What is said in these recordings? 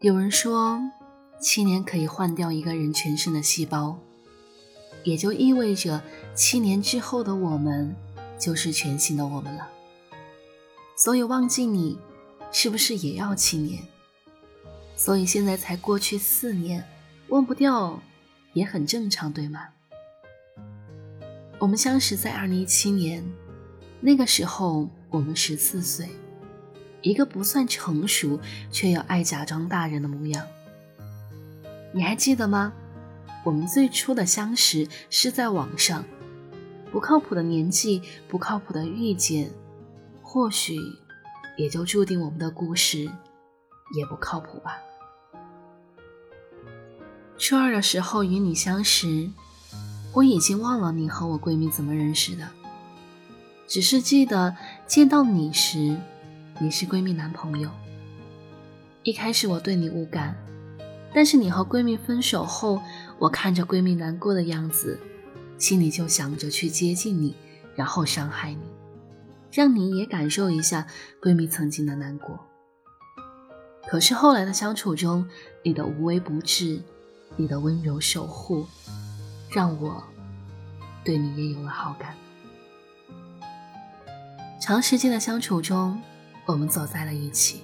有人说，七年可以换掉一个人全身的细胞，也就意味着七年之后的我们就是全新的我们了。所以忘记你，是不是也要七年？所以现在才过去四年，忘不掉也很正常，对吗？我们相识在二零一七年，那个时候我们十四岁。一个不算成熟却又爱假装大人的模样，你还记得吗？我们最初的相识是在网上，不靠谱的年纪，不靠谱的遇见，或许也就注定我们的故事也不靠谱吧。初二的时候与你相识，我已经忘了你和我闺蜜怎么认识的，只是记得见到你时。你是闺蜜男朋友。一开始我对你无感，但是你和闺蜜分手后，我看着闺蜜难过的样子，心里就想着去接近你，然后伤害你，让你也感受一下闺蜜曾经的难过。可是后来的相处中，你的无微不至，你的温柔守护，让我对你也有了好感。长时间的相处中。我们走在了一起，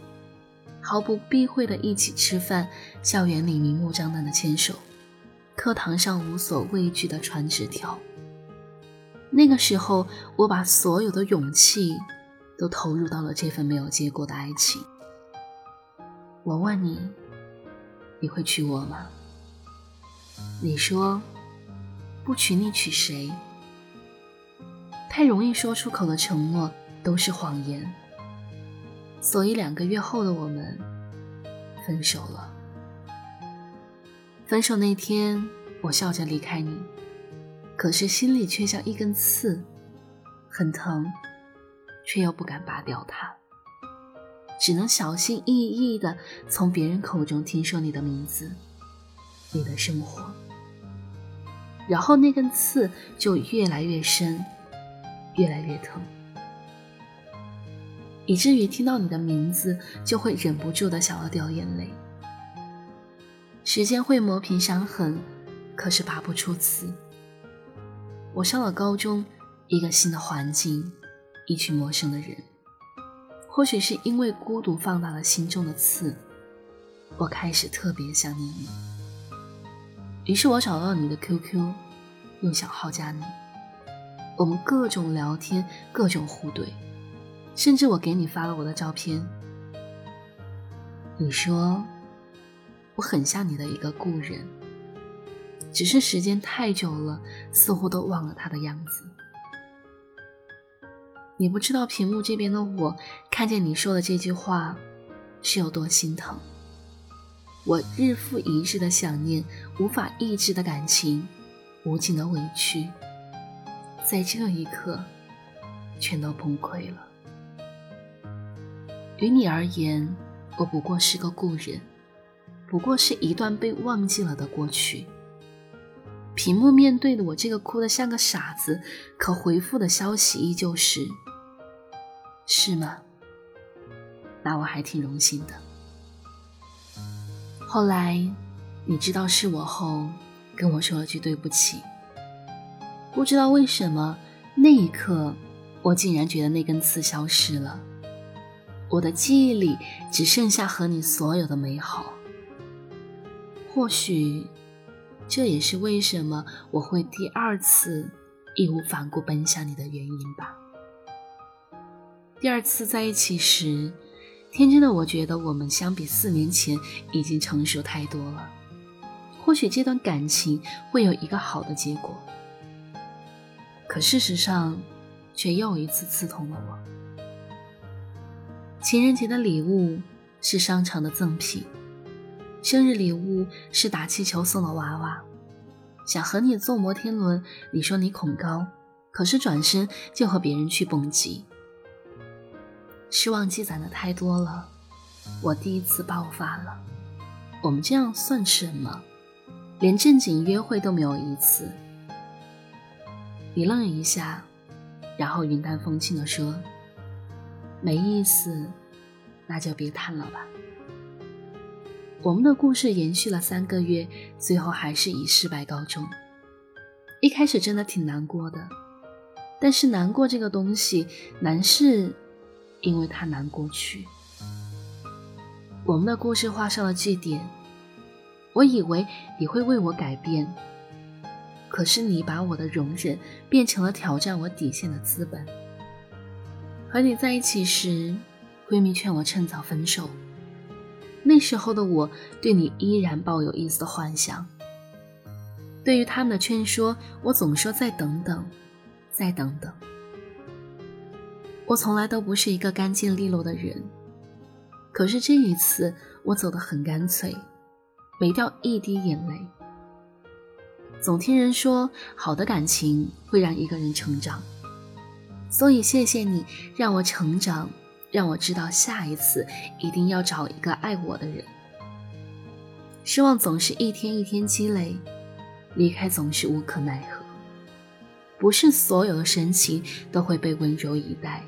毫不避讳的一起吃饭，校园里明目张胆的牵手，课堂上无所畏惧的传纸条。那个时候，我把所有的勇气都投入到了这份没有结果的爱情。我问你，你会娶我吗？你说，不娶你娶谁？太容易说出口的承诺都是谎言。所以两个月后的我们分手了。分手那天，我笑着离开你，可是心里却像一根刺，很疼，却又不敢拔掉它，只能小心翼翼的从别人口中听说你的名字，你的生活，然后那根刺就越来越深，越来越疼。以至于听到你的名字就会忍不住的想要掉眼泪。时间会磨平伤痕，可是拔不出刺。我上了高中，一个新的环境，一群陌生的人。或许是因为孤独放大了心中的刺，我开始特别想念你。于是我找到你的 QQ，用小号加你，我们各种聊天，各种互怼。甚至我给你发了我的照片，你说我很像你的一个故人，只是时间太久了，似乎都忘了他的样子。你不知道屏幕这边的我看见你说的这句话是有多心疼。我日复一日的想念，无法抑制的感情，无尽的委屈，在这一刻全都崩溃了。于你而言，我不过是个故人，不过是一段被忘记了的过去。屏幕面对的我，这个哭得像个傻子，可回复的消息依旧是：“是吗？那我还挺荣幸的。”后来你知道是我后，跟我说了句对不起。不知道为什么，那一刻我竟然觉得那根刺消失了。我的记忆里只剩下和你所有的美好。或许，这也是为什么我会第二次义无反顾奔向你的原因吧。第二次在一起时，天真的我觉得我们相比四年前已经成熟太多了。或许这段感情会有一个好的结果，可事实上，却又一次刺痛了我。情人节的礼物是商场的赠品，生日礼物是打气球送的娃娃。想和你坐摩天轮，你说你恐高，可是转身就和别人去蹦极。失望积攒的太多了，我第一次爆发了。我们这样算什么？连正经约会都没有一次。你愣了一下，然后云淡风轻地说。没意思，那就别谈了吧。我们的故事延续了三个月，最后还是以失败告终。一开始真的挺难过的，但是难过这个东西，难是因为它难过去。我们的故事画上了句点，我以为你会为我改变，可是你把我的容忍变成了挑战我底线的资本。和你在一起时，闺蜜劝我趁早分手。那时候的我对你依然抱有一丝幻想。对于他们的劝说，我总说再等等，再等等。我从来都不是一个干净利落的人，可是这一次我走得很干脆，没掉一滴眼泪。总听人说，好的感情会让一个人成长。所以，谢谢你让我成长，让我知道下一次一定要找一个爱我的人。失望总是一天一天积累，离开总是无可奈何。不是所有的深情都会被温柔以待，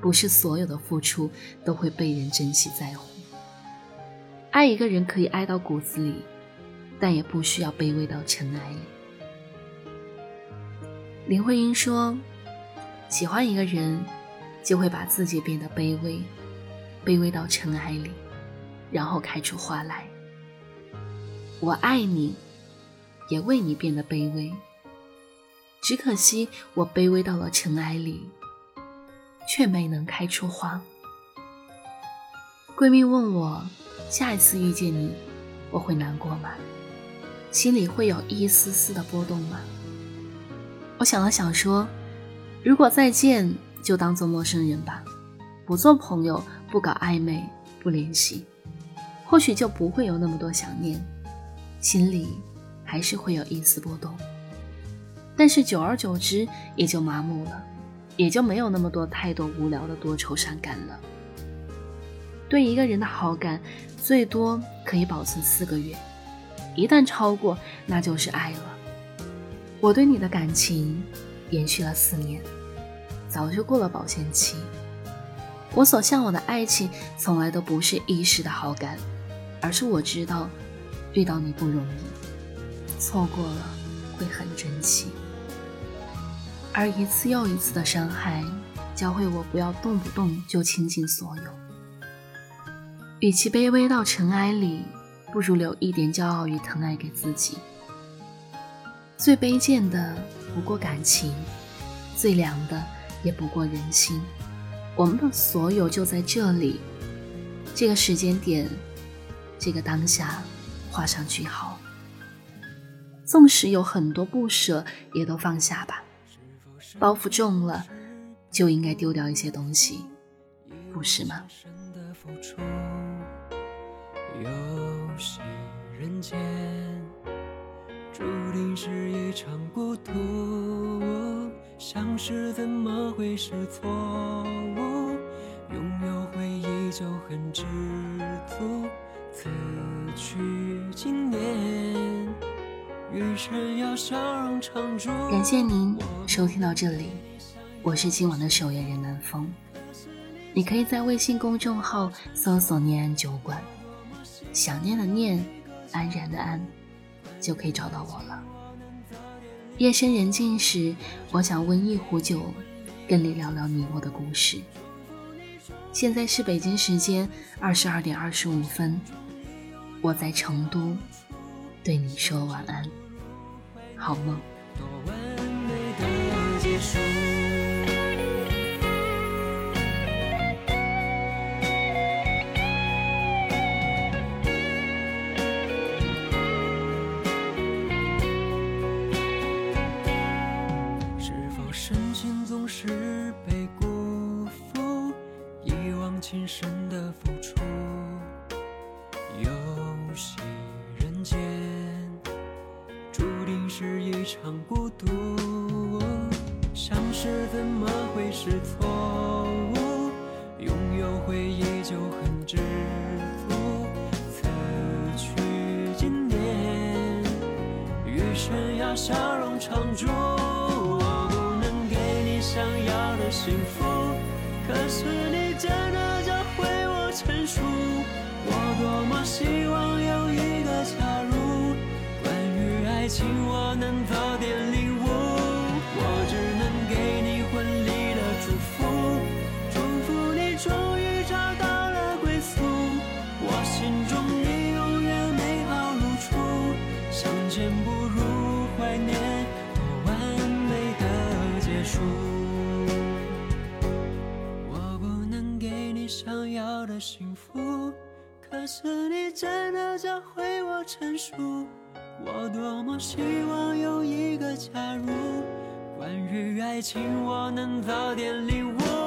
不是所有的付出都会被人珍惜在乎。爱一个人可以爱到骨子里，但也不需要卑微到尘埃里。林徽因说。喜欢一个人，就会把自己变得卑微，卑微到尘埃里，然后开出花来。我爱你，也为你变得卑微。只可惜我卑微到了尘埃里，却没能开出花。闺蜜问我，下一次遇见你，我会难过吗？心里会有一丝丝的波动吗？我想了想说。如果再见，就当做陌生人吧，不做朋友，不搞暧昧，不联系，或许就不会有那么多想念，心里还是会有一丝波动，但是久而久之也就麻木了，也就没有那么多太多无聊的多愁善感了。对一个人的好感，最多可以保存四个月，一旦超过，那就是爱了。我对你的感情延续了四年。早就过了保鲜期。我所向往的爱情，从来都不是一时的好感，而是我知道，遇到你不容易，错过了会很珍惜。而一次又一次的伤害，教会我不要动不动就倾尽所有。与其卑微到尘埃里，不如留一点骄傲与疼爱给自己。最卑贱的不过感情，最凉的。也不过人心，我们的所有就在这里，这个时间点，这个当下，画上句号。纵使有很多不舍，也都放下吧。包袱重了，就应该丢掉一些东西，不是吗？注定是一场孤独。相识怎么会是错误？拥有回忆就很知足。此去经年，余生要笑容常驻。感谢您收听到这里，我是今晚的守夜人南风。你可以在微信公众号搜索“念安酒馆”，想念的念，安然的安，就可以找到我了。夜深人静时，我想温一壶酒，跟你聊聊你我的故事。现在是北京时间二十二点二十五分，我在成都，对你说晚安，好梦。一生的付出，游戏人间，注定是一场孤独，相识怎么会是错误？拥有回忆就很知足。此去经年，余生要笑容常驻。我不能给你想要的幸福，可是你真的成熟。我多么希你想要的幸福，可是你真的教会我成熟。我多么希望有一个假如，关于爱情我能早点领悟。